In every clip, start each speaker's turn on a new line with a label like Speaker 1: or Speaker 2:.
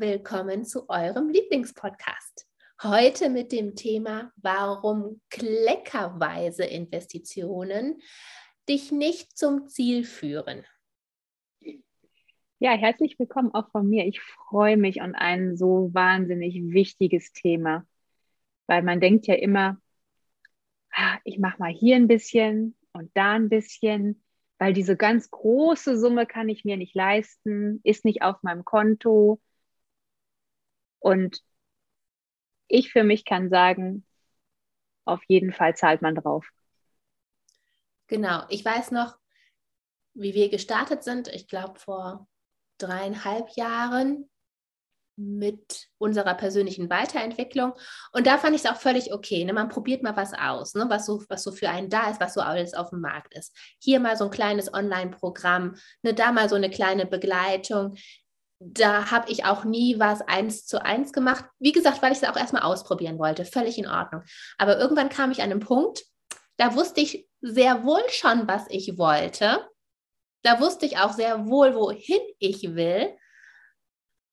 Speaker 1: Willkommen zu eurem Lieblingspodcast. Heute mit dem Thema, warum kleckerweise Investitionen dich nicht zum Ziel führen.
Speaker 2: Ja, herzlich willkommen auch von mir. Ich freue mich an ein so wahnsinnig wichtiges Thema, weil man denkt ja immer, ah, ich mache mal hier ein bisschen und da ein bisschen, weil diese ganz große Summe kann ich mir nicht leisten, ist nicht auf meinem Konto und ich für mich kann sagen, auf jeden Fall zahlt man drauf.
Speaker 1: Genau, ich weiß noch, wie wir gestartet sind, ich glaube vor dreieinhalb Jahren mit unserer persönlichen Weiterentwicklung. Und da fand ich es auch völlig okay. Ne? Man probiert mal was aus, ne? was, so, was so für einen da ist, was so alles auf dem Markt ist. Hier mal so ein kleines Online-Programm, ne? da mal so eine kleine Begleitung da habe ich auch nie was eins zu eins gemacht. Wie gesagt, weil ich es auch erstmal ausprobieren wollte. Völlig in Ordnung. Aber irgendwann kam ich an einen Punkt, da wusste ich sehr wohl schon, was ich wollte. Da wusste ich auch sehr wohl, wohin ich will,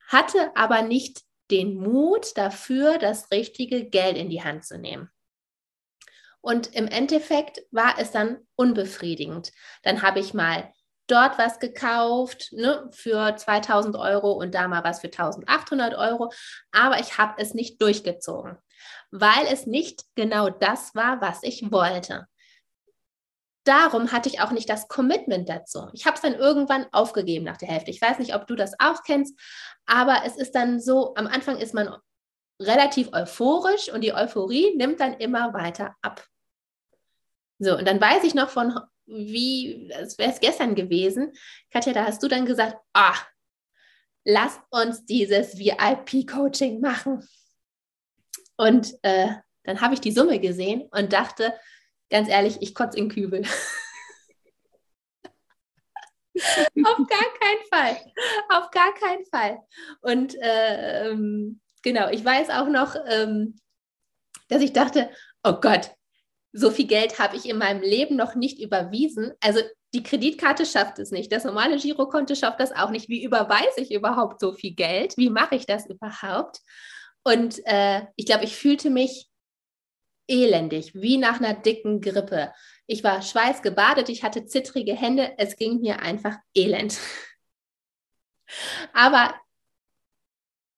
Speaker 1: hatte aber nicht den Mut dafür, das richtige Geld in die Hand zu nehmen. Und im Endeffekt war es dann unbefriedigend. Dann habe ich mal dort was gekauft ne, für 2000 Euro und da mal was für 1800 Euro. Aber ich habe es nicht durchgezogen, weil es nicht genau das war, was ich wollte. Darum hatte ich auch nicht das Commitment dazu. Ich habe es dann irgendwann aufgegeben nach der Hälfte. Ich weiß nicht, ob du das auch kennst, aber es ist dann so, am Anfang ist man relativ euphorisch und die Euphorie nimmt dann immer weiter ab. So, und dann weiß ich noch von wie, als wäre es gestern gewesen. Katja, da hast du dann gesagt, ah, lass uns dieses VIP-Coaching machen. Und äh, dann habe ich die Summe gesehen und dachte, ganz ehrlich, ich kotze in Kübel. Auf gar keinen Fall. Auf gar keinen Fall. Und äh, genau, ich weiß auch noch, ähm, dass ich dachte, oh Gott, so viel Geld habe ich in meinem Leben noch nicht überwiesen. Also die Kreditkarte schafft es nicht. Das normale Girokonto schafft das auch nicht. Wie überweise ich überhaupt so viel Geld? Wie mache ich das überhaupt? Und äh, ich glaube, ich fühlte mich elendig, wie nach einer dicken Grippe. Ich war schweißgebadet, ich hatte zittrige Hände, es ging mir einfach elend. Aber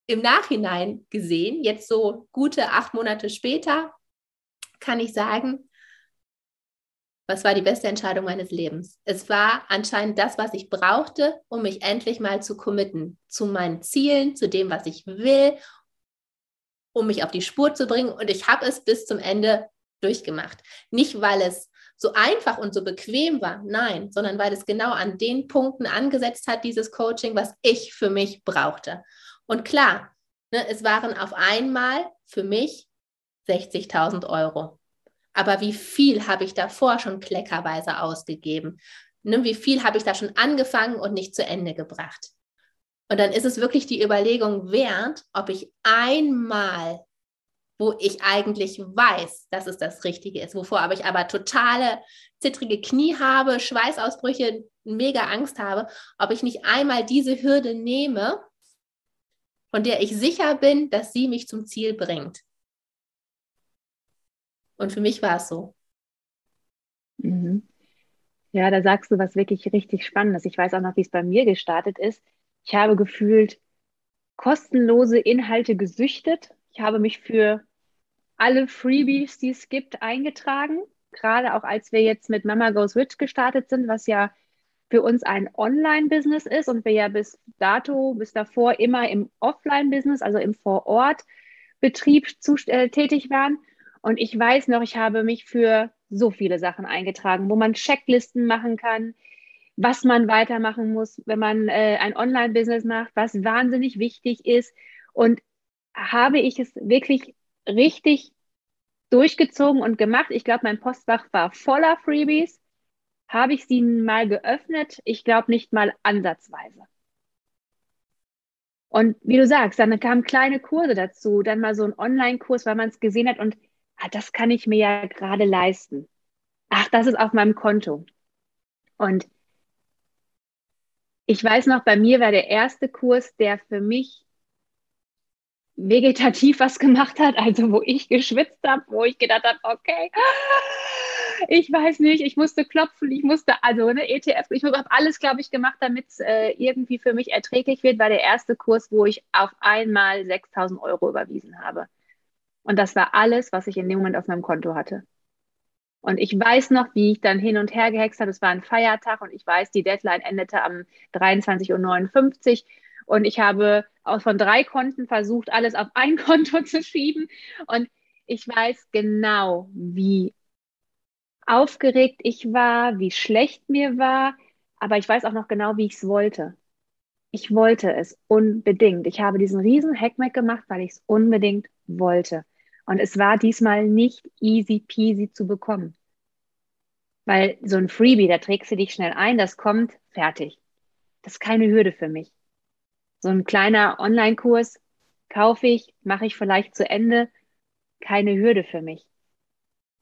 Speaker 1: im Nachhinein gesehen, jetzt so gute acht Monate später, kann ich sagen, was war die beste Entscheidung meines Lebens? Es war anscheinend das, was ich brauchte, um mich endlich mal zu committen, zu meinen Zielen, zu dem, was ich will, um mich auf die Spur zu bringen. Und ich habe es bis zum Ende durchgemacht. Nicht, weil es so einfach und so bequem war, nein, sondern weil es genau an den Punkten angesetzt hat, dieses Coaching, was ich für mich brauchte. Und klar, ne, es waren auf einmal für mich 60.000 Euro. Aber wie viel habe ich davor schon kleckerweise ausgegeben? Ne, wie viel habe ich da schon angefangen und nicht zu Ende gebracht? Und dann ist es wirklich die Überlegung wert, ob ich einmal, wo ich eigentlich weiß, dass es das Richtige ist, wovor aber ich aber totale zittrige Knie habe, Schweißausbrüche, mega Angst habe, ob ich nicht einmal diese Hürde nehme, von der ich sicher bin, dass sie mich zum Ziel bringt. Und für mich war es so.
Speaker 2: Mhm. Ja, da sagst du was wirklich richtig Spannendes. Ich weiß auch noch, wie es bei mir gestartet ist. Ich habe gefühlt kostenlose Inhalte gesüchtet. Ich habe mich für alle Freebies, die es gibt, eingetragen. Gerade auch als wir jetzt mit Mama Goes Rich gestartet sind, was ja für uns ein Online-Business ist und wir ja bis dato, bis davor immer im Offline-Business, also im Vorort-Betrieb äh, tätig waren. Und ich weiß noch, ich habe mich für so viele Sachen eingetragen, wo man Checklisten machen kann, was man weitermachen muss, wenn man äh, ein Online-Business macht, was wahnsinnig wichtig ist. Und habe ich es wirklich richtig durchgezogen und gemacht. Ich glaube, mein Postfach war voller Freebies. Habe ich sie mal geöffnet? Ich glaube nicht mal ansatzweise. Und wie du sagst, dann kamen kleine Kurse dazu, dann mal so ein Online-Kurs, weil man es gesehen hat und ah, das kann ich mir ja gerade leisten. Ach, das ist auf meinem Konto. Und ich weiß noch, bei mir war der erste Kurs, der für mich vegetativ was gemacht hat, also wo ich geschwitzt habe, wo ich gedacht habe, okay, ich weiß nicht, ich musste klopfen, ich musste, also eine ETF, ich habe alles, glaube ich, gemacht, damit es äh, irgendwie für mich erträglich wird, war der erste Kurs, wo ich auf einmal 6000 Euro überwiesen habe. Und das war alles, was ich in dem Moment auf meinem Konto hatte. Und ich weiß noch, wie ich dann hin und her gehext habe. Es war ein Feiertag und ich weiß, die Deadline endete am 23.59 Uhr. Und ich habe auch von drei Konten versucht, alles auf ein Konto zu schieben. Und ich weiß genau, wie aufgeregt ich war, wie schlecht mir war. Aber ich weiß auch noch genau, wie ich es wollte. Ich wollte es unbedingt. Ich habe diesen riesen Hackmack gemacht, weil ich es unbedingt wollte. Und es war diesmal nicht easy peasy zu bekommen. Weil so ein Freebie, da trägst du dich schnell ein, das kommt, fertig. Das ist keine Hürde für mich. So ein kleiner Online-Kurs kaufe ich, mache ich vielleicht zu Ende, keine Hürde für mich.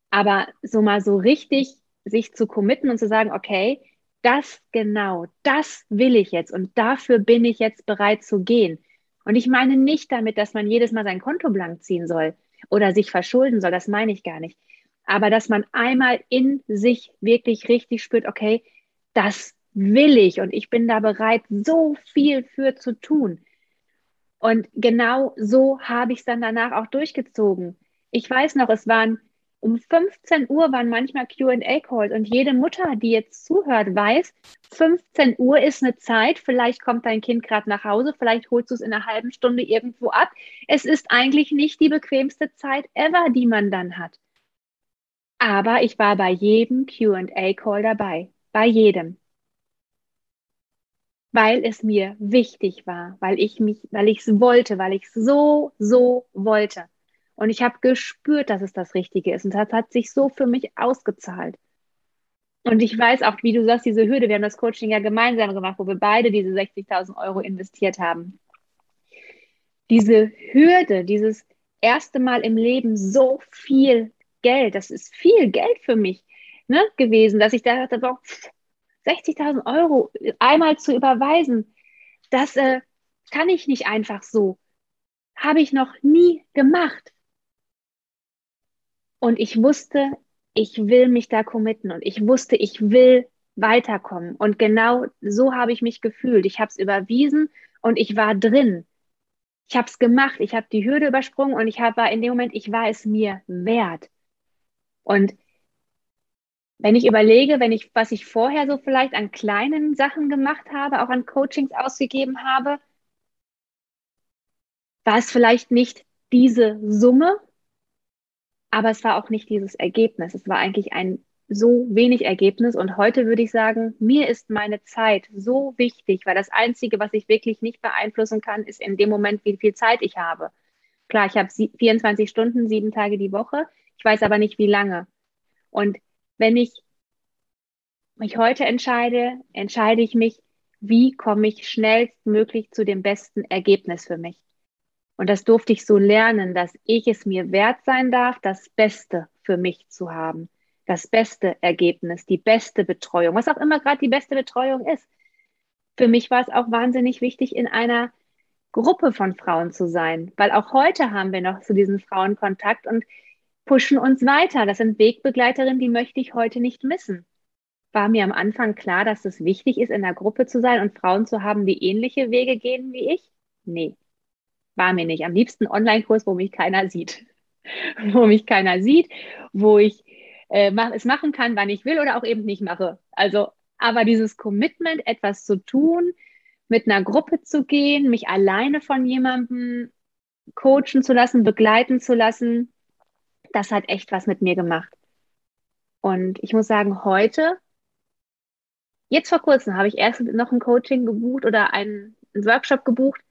Speaker 2: Aber so mal so richtig sich zu committen und zu sagen, okay, das genau, das will ich jetzt und dafür bin ich jetzt bereit zu gehen. Und ich meine nicht damit, dass man jedes Mal sein Konto blank ziehen soll oder sich verschulden soll, das meine ich gar nicht. Aber dass man einmal in sich wirklich richtig spürt, okay, das will ich und ich bin da bereit, so viel für zu tun. Und genau so habe ich es dann danach auch durchgezogen. Ich weiß noch, es waren um 15 Uhr waren manchmal QA-Calls und jede Mutter, die jetzt zuhört, weiß, 15 Uhr ist eine Zeit, vielleicht kommt dein Kind gerade nach Hause, vielleicht holst du es in einer halben Stunde irgendwo ab. Es ist eigentlich nicht die bequemste Zeit ever, die man dann hat. Aber ich war bei jedem QA-Call dabei, bei jedem weil es mir wichtig war, weil ich mich, weil ich es wollte, weil ich es so, so wollte. Und ich habe gespürt, dass es das Richtige ist. Und das hat sich so für mich ausgezahlt. Und ich weiß auch, wie du sagst, diese Hürde, wir haben das Coaching ja gemeinsam gemacht, wo wir beide diese 60.000 Euro investiert haben. Diese Hürde, dieses erste Mal im Leben so viel Geld, das ist viel Geld für mich ne, gewesen, dass ich da dachte, boah, 60.000 Euro einmal zu überweisen, das äh, kann ich nicht einfach so. Habe ich noch nie gemacht. Und ich wusste, ich will mich da committen und ich wusste, ich will weiterkommen. Und genau so habe ich mich gefühlt. Ich habe es überwiesen und ich war drin. Ich habe es gemacht, ich habe die Hürde übersprungen und ich war in dem Moment, ich war es mir wert. Und wenn ich überlege, wenn ich, was ich vorher so vielleicht an kleinen Sachen gemacht habe, auch an Coachings ausgegeben habe, war es vielleicht nicht diese Summe, aber es war auch nicht dieses Ergebnis. Es war eigentlich ein so wenig Ergebnis. Und heute würde ich sagen, mir ist meine Zeit so wichtig, weil das Einzige, was ich wirklich nicht beeinflussen kann, ist in dem Moment, wie viel Zeit ich habe. Klar, ich habe 24 Stunden, sieben Tage die Woche. Ich weiß aber nicht, wie lange. Und wenn ich mich heute entscheide, entscheide ich mich, wie komme ich schnellstmöglich zu dem besten Ergebnis für mich. Und das durfte ich so lernen, dass ich es mir wert sein darf, das Beste für mich zu haben. Das beste Ergebnis, die beste Betreuung, was auch immer gerade die beste Betreuung ist. Für mich war es auch wahnsinnig wichtig, in einer Gruppe von Frauen zu sein, weil auch heute haben wir noch zu diesen Frauen Kontakt und pushen uns weiter. Das sind Wegbegleiterinnen, die möchte ich heute nicht missen. War mir am Anfang klar, dass es wichtig ist, in der Gruppe zu sein und Frauen zu haben, die ähnliche Wege gehen wie ich? Nee, war mir nicht. Am liebsten Online-Kurs, wo mich keiner sieht. wo mich keiner sieht, wo ich äh, mach, es machen kann, wann ich will oder auch eben nicht mache. Also, aber dieses Commitment, etwas zu tun, mit einer Gruppe zu gehen, mich alleine von jemandem coachen zu lassen, begleiten zu lassen, das hat echt was mit mir gemacht. Und ich muss sagen, heute, jetzt vor kurzem habe ich erst noch ein Coaching gebucht oder einen, einen Workshop gebucht,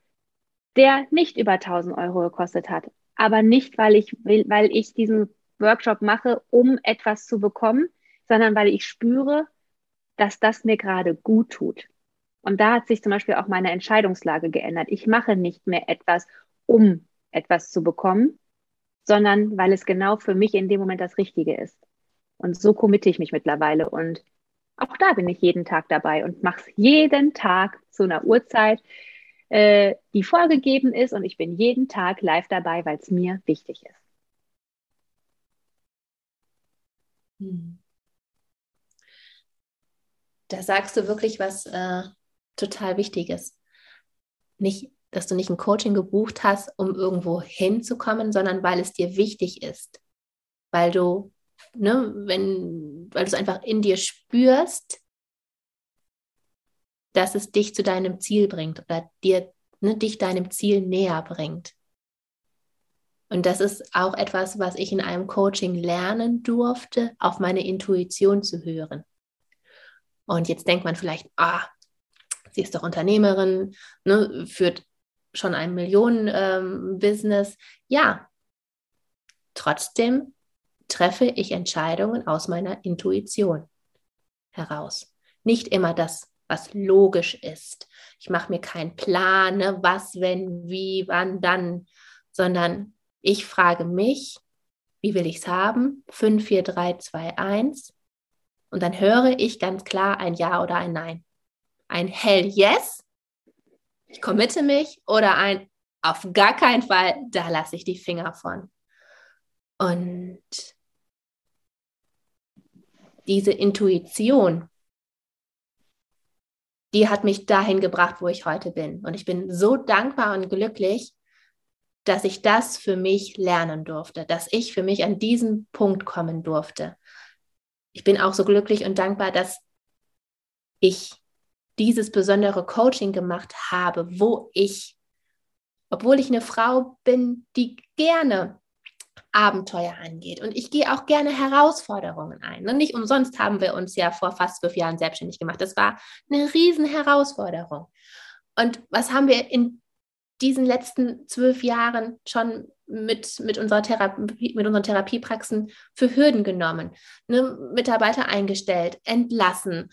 Speaker 2: der nicht über 1000 Euro gekostet hat. Aber nicht, weil ich will, weil ich diesen Workshop mache, um etwas zu bekommen, sondern weil ich spüre, dass das mir gerade gut tut. Und da hat sich zum Beispiel auch meine Entscheidungslage geändert. Ich mache nicht mehr etwas, um etwas zu bekommen, sondern weil es genau für mich in dem Moment das Richtige ist. Und so committe ich mich mittlerweile. Und auch da bin ich jeden Tag dabei und mache es jeden Tag zu einer Uhrzeit, äh, die vorgegeben ist. Und ich bin jeden Tag live dabei, weil es mir wichtig ist.
Speaker 1: Hm. Da sagst du wirklich was äh, total Wichtiges. Nicht, dass du nicht ein Coaching gebucht hast, um irgendwo hinzukommen, sondern weil es dir wichtig ist. Weil du, ne, wenn, weil du es einfach in dir spürst, dass es dich zu deinem Ziel bringt oder dir, ne, dich deinem Ziel näher bringt. Und das ist auch etwas, was ich in einem Coaching lernen durfte, auf meine Intuition zu hören. Und jetzt denkt man vielleicht, ah, sie ist doch Unternehmerin, ne, führt schon ein Millionen-Business. Ähm, ja, trotzdem treffe ich Entscheidungen aus meiner Intuition heraus. Nicht immer das, was logisch ist. Ich mache mir keinen Plan, ne, was, wenn, wie, wann, dann, sondern ich frage mich, wie will ich es haben? 5, 4, 3, 2, 1. Und dann höre ich ganz klar ein Ja oder ein Nein. Ein Hell Yes, ich committe mich, oder ein Auf gar keinen Fall, da lasse ich die Finger von. Und diese Intuition, die hat mich dahin gebracht, wo ich heute bin. Und ich bin so dankbar und glücklich, dass ich das für mich lernen durfte, dass ich für mich an diesen Punkt kommen durfte. Ich bin auch so glücklich und dankbar, dass ich dieses besondere Coaching gemacht habe, wo ich, obwohl ich eine Frau bin, die gerne Abenteuer angeht. Und ich gehe auch gerne Herausforderungen ein. Und nicht umsonst haben wir uns ja vor fast zwölf Jahren selbstständig gemacht. Das war eine riesen Herausforderung. Und was haben wir in diesen letzten zwölf Jahren schon mit, mit, unserer Therapie, mit unseren Therapiepraxen für Hürden genommen, ne, Mitarbeiter eingestellt, entlassen,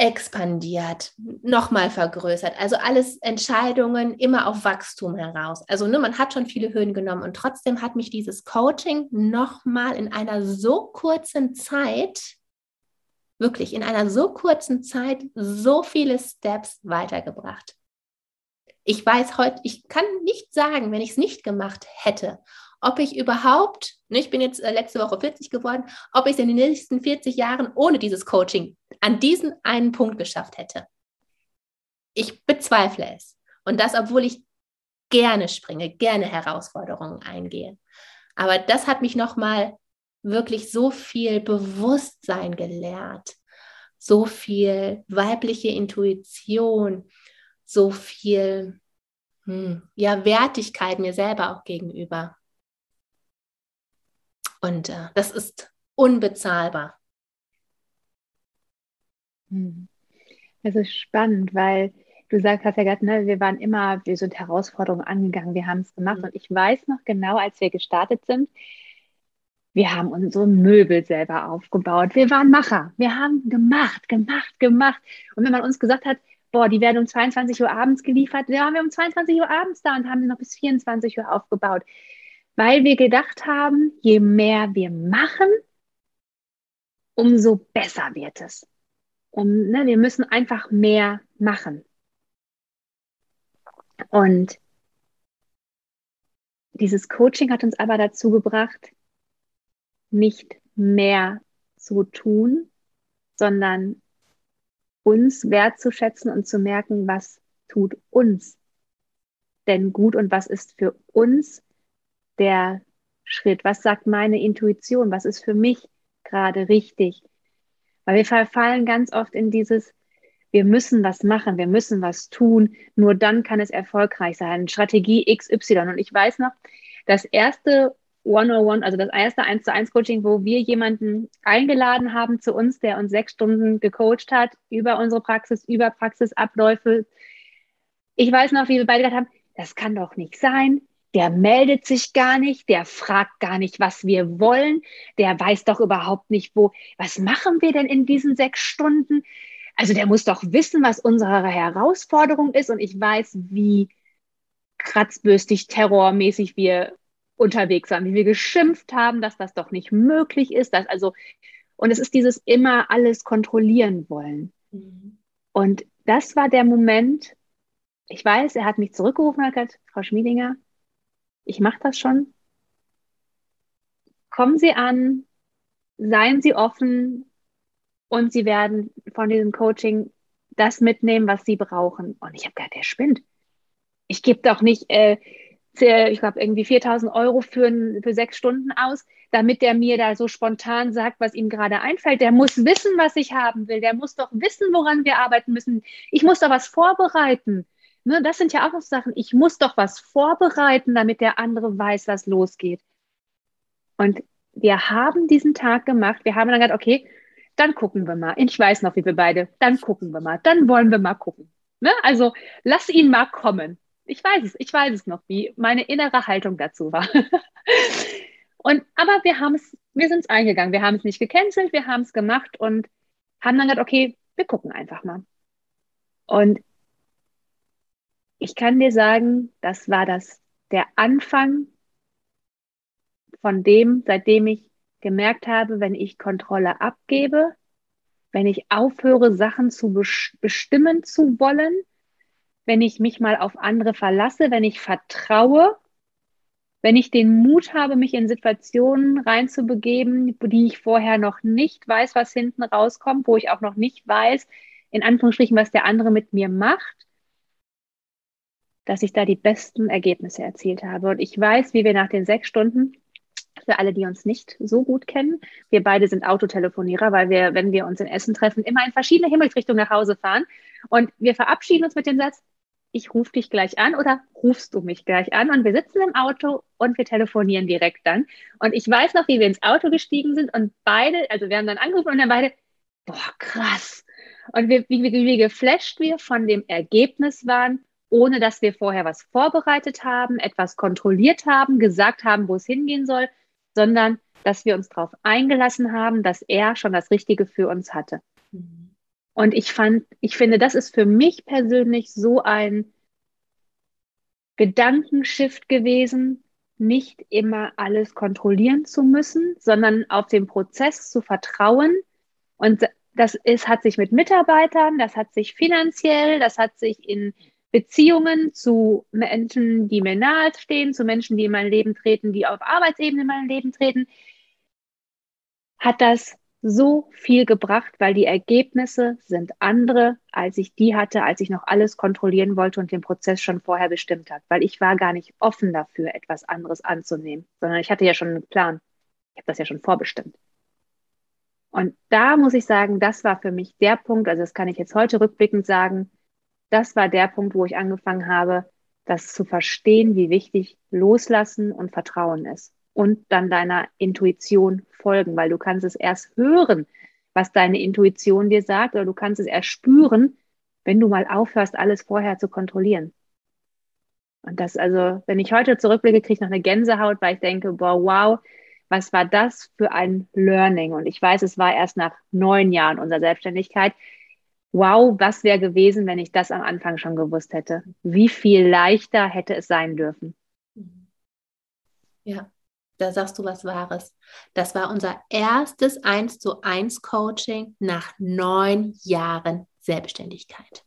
Speaker 1: expandiert, nochmal vergrößert. Also alles Entscheidungen immer auf Wachstum heraus. Also ne, man hat schon viele Hürden genommen und trotzdem hat mich dieses Coaching nochmal in einer so kurzen Zeit, wirklich in einer so kurzen Zeit, so viele Steps weitergebracht ich weiß heute, ich kann nicht sagen, wenn ich es nicht gemacht hätte, ob ich überhaupt, ne, ich bin jetzt äh, letzte Woche 40 geworden, ob ich es in den nächsten 40 Jahren ohne dieses Coaching an diesen einen Punkt geschafft hätte. Ich bezweifle es. Und das, obwohl ich gerne springe, gerne Herausforderungen eingehe. Aber das hat mich nochmal wirklich so viel Bewusstsein gelehrt, so viel weibliche Intuition, so viel hm, ja, Wertigkeit mir selber auch gegenüber. Und äh, das ist unbezahlbar.
Speaker 2: Hm. Das ist spannend, weil du sagst, hast ja gesagt, ne, wir waren immer, wir sind Herausforderungen angegangen, wir haben es gemacht. Mhm. Und ich weiß noch genau, als wir gestartet sind, wir haben unsere Möbel selber aufgebaut. Wir waren Macher. Wir haben gemacht, gemacht, gemacht. Und wenn man uns gesagt hat, boah, die werden um 22 Uhr abends geliefert. Da waren wir um 22 Uhr abends da und haben sie noch bis 24 Uhr aufgebaut. Weil wir gedacht haben, je mehr wir machen, umso besser wird es. Um, ne, wir müssen einfach mehr machen. Und dieses Coaching hat uns aber dazu gebracht, nicht mehr zu tun, sondern uns wertzuschätzen und zu merken, was tut uns denn gut und was ist für uns der Schritt? Was sagt meine Intuition? Was ist für mich gerade richtig? Weil wir verfallen ganz oft in dieses, wir müssen was machen, wir müssen was tun, nur dann kann es erfolgreich sein. Strategie XY. Und ich weiß noch, das erste 101, also das erste 1 zu 1 Coaching, wo wir jemanden eingeladen haben zu uns, der uns sechs Stunden gecoacht hat über unsere Praxis, über Praxisabläufe. Ich weiß noch, wie wir beide gesagt haben, das kann doch nicht sein. Der meldet sich gar nicht, der fragt gar nicht, was wir wollen, der weiß doch überhaupt nicht, wo, was machen wir denn in diesen sechs Stunden? Also der muss doch wissen, was unsere Herausforderung ist und ich weiß, wie kratzbürstig, terrormäßig wir unterwegs waren, wie wir geschimpft haben, dass das doch nicht möglich ist, dass also und es ist dieses immer alles kontrollieren wollen. Mhm. Und das war der Moment, ich weiß, er hat mich zurückgerufen und hat gesagt, Frau Schmiedinger, ich mache das schon. Kommen Sie an, seien Sie offen und Sie werden von diesem Coaching das mitnehmen, was Sie brauchen. Und ich habe gedacht, der spinnt. Ich gebe doch nicht, äh, ich glaube, irgendwie 4000 Euro für, für sechs Stunden aus, damit der mir da so spontan sagt, was ihm gerade einfällt. Der muss wissen, was ich haben will. Der muss doch wissen, woran wir arbeiten müssen. Ich muss da was vorbereiten. Ne, das sind ja auch noch Sachen. Ich muss doch was vorbereiten, damit der andere weiß, was losgeht. Und wir haben diesen Tag gemacht. Wir haben dann gesagt, okay, dann gucken wir mal. Ich weiß noch, wie wir beide, dann gucken wir mal. Dann wollen wir mal gucken. Ne? Also lass ihn mal kommen. Ich weiß es, ich weiß es noch, wie meine innere Haltung dazu war. und aber wir haben es, wir sind es eingegangen. Wir haben es nicht gecancelt, wir haben es gemacht und haben dann gesagt, okay, wir gucken einfach mal. Und ich kann dir sagen, das war das, der Anfang von dem, seitdem ich gemerkt habe, wenn ich Kontrolle abgebe, wenn ich aufhöre, Sachen zu bestimmen zu wollen, wenn ich mich mal auf andere verlasse, wenn ich vertraue, wenn ich den Mut habe, mich in Situationen reinzubegeben, die ich vorher noch nicht weiß, was hinten rauskommt, wo ich auch noch nicht weiß, in Anführungsstrichen, was der andere mit mir macht, dass ich da die besten Ergebnisse erzielt habe. Und ich weiß, wie wir nach den sechs Stunden, für alle, die uns nicht so gut kennen, wir beide sind Autotelefonierer, weil wir, wenn wir uns in Essen treffen, immer in verschiedene Himmelsrichtungen nach Hause fahren. Und wir verabschieden uns mit dem Satz, ich rufe dich gleich an oder rufst du mich gleich an? Und wir sitzen im Auto und wir telefonieren direkt dann. Und ich weiß noch, wie wir ins Auto gestiegen sind und beide, also wir haben dann angerufen und dann beide, boah, krass. Und wir, wie, wie, wie geflasht wir von dem Ergebnis waren, ohne dass wir vorher was vorbereitet haben, etwas kontrolliert haben, gesagt haben, wo es hingehen soll, sondern dass wir uns darauf eingelassen haben, dass er schon das Richtige für uns hatte. Mhm. Und ich fand, ich finde, das ist für mich persönlich so ein Gedankenshift gewesen, nicht immer alles kontrollieren zu müssen, sondern auf den Prozess zu vertrauen. Und das ist, hat sich mit Mitarbeitern, das hat sich finanziell, das hat sich in Beziehungen zu Menschen, die mir nahe stehen, zu Menschen, die in mein Leben treten, die auf Arbeitsebene in mein Leben treten, hat das so viel gebracht, weil die Ergebnisse sind andere, als ich die hatte, als ich noch alles kontrollieren wollte und den Prozess schon vorher bestimmt hat, weil ich war gar nicht offen dafür, etwas anderes anzunehmen, sondern ich hatte ja schon einen Plan. Ich habe das ja schon vorbestimmt. Und da muss ich sagen, das war für mich der Punkt, also das kann ich jetzt heute rückblickend sagen, das war der Punkt, wo ich angefangen habe, das zu verstehen, wie wichtig Loslassen und Vertrauen ist. Und dann deiner Intuition folgen, weil du kannst es erst hören, was deine Intuition dir sagt, oder du kannst es erst spüren, wenn du mal aufhörst, alles vorher zu kontrollieren. Und das, also, wenn ich heute zurückblicke, kriege ich noch eine Gänsehaut, weil ich denke, boah, wow, was war das für ein Learning? Und ich weiß, es war erst nach neun Jahren unserer Selbstständigkeit, wow, was wäre gewesen, wenn ich das am Anfang schon gewusst hätte? Wie viel leichter hätte es sein dürfen?
Speaker 1: Ja, da sagst du was Wahres. Das war unser erstes 1 zu 1 Coaching nach neun Jahren Selbstständigkeit.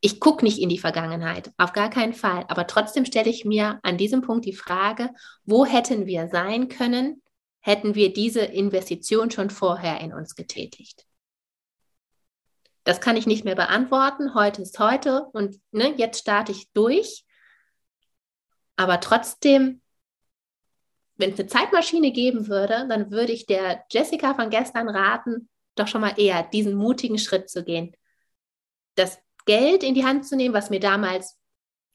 Speaker 1: Ich gucke nicht in die Vergangenheit, auf gar keinen Fall. Aber trotzdem stelle ich mir an diesem Punkt die Frage, wo hätten wir sein können, hätten wir diese Investition schon vorher in uns getätigt? Das kann ich nicht mehr beantworten. Heute ist heute und ne, jetzt starte ich durch. Aber trotzdem, wenn es eine Zeitmaschine geben würde, dann würde ich der Jessica von gestern raten, doch schon mal eher diesen mutigen Schritt zu gehen. Das Geld in die Hand zu nehmen, was mir damals,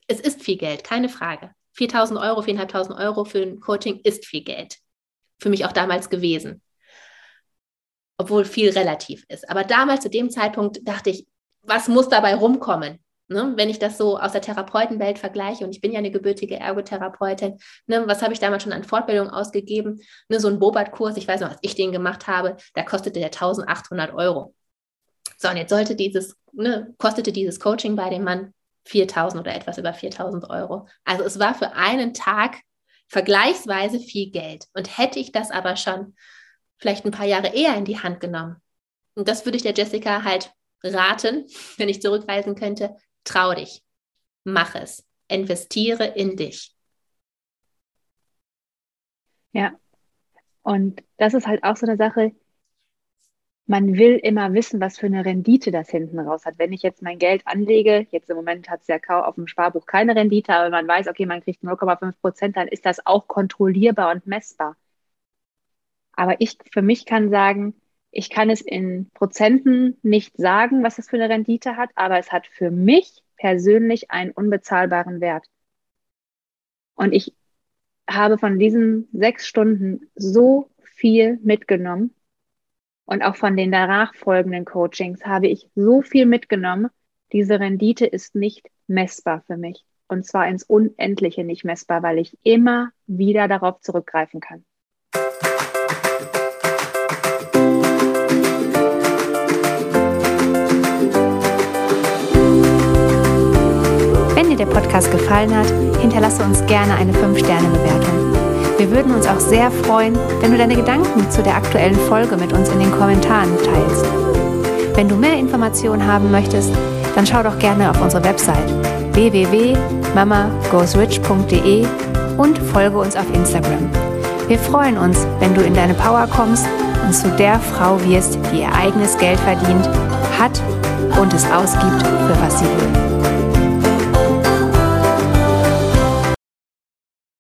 Speaker 1: es ist viel Geld, keine Frage. 4000 Euro, 4.500 Euro für ein Coaching ist viel Geld. Für mich auch damals gewesen. Obwohl viel relativ ist. Aber damals zu dem Zeitpunkt dachte ich, was muss dabei rumkommen? Ne, wenn ich das so aus der Therapeutenwelt vergleiche, und ich bin ja eine gebürtige Ergotherapeutin, ne, was habe ich damals schon an Fortbildung ausgegeben? Ne, so ein Bobat-Kurs, ich weiß noch, als ich den gemacht habe, da kostete der 1800 Euro. So, und jetzt sollte dieses, ne, kostete dieses Coaching bei dem Mann 4000 oder etwas über 4000 Euro. Also es war für einen Tag vergleichsweise viel Geld. Und hätte ich das aber schon vielleicht ein paar Jahre eher in die Hand genommen, und das würde ich der Jessica halt raten, wenn ich zurückreisen könnte, trau dich, mach es, investiere in dich.
Speaker 2: Ja, und das ist halt auch so eine Sache, man will immer wissen, was für eine Rendite das hinten raus hat. Wenn ich jetzt mein Geld anlege, jetzt im Moment hat es ja auf dem Sparbuch keine Rendite, aber man weiß, okay, man kriegt 0,5 Prozent, dann ist das auch kontrollierbar und messbar. Aber ich für mich kann sagen, ich kann es in Prozenten nicht sagen, was es für eine Rendite hat, aber es hat für mich persönlich einen unbezahlbaren Wert. Und ich habe von diesen sechs Stunden so viel mitgenommen und auch von den danach folgenden Coachings habe ich so viel mitgenommen. Diese Rendite ist nicht messbar für mich. Und zwar ins Unendliche nicht messbar, weil ich immer wieder darauf zurückgreifen kann.
Speaker 3: Podcast gefallen hat, hinterlasse uns gerne eine 5-Sterne-Bewertung. Wir würden uns auch sehr freuen, wenn du deine Gedanken zu der aktuellen Folge mit uns in den Kommentaren teilst. Wenn du mehr Informationen haben möchtest, dann schau doch gerne auf unsere Website www.mamagoesrich.de und folge uns auf Instagram. Wir freuen uns, wenn du in deine Power kommst und zu der Frau wirst, die ihr eigenes Geld verdient, hat und es ausgibt, für was sie will.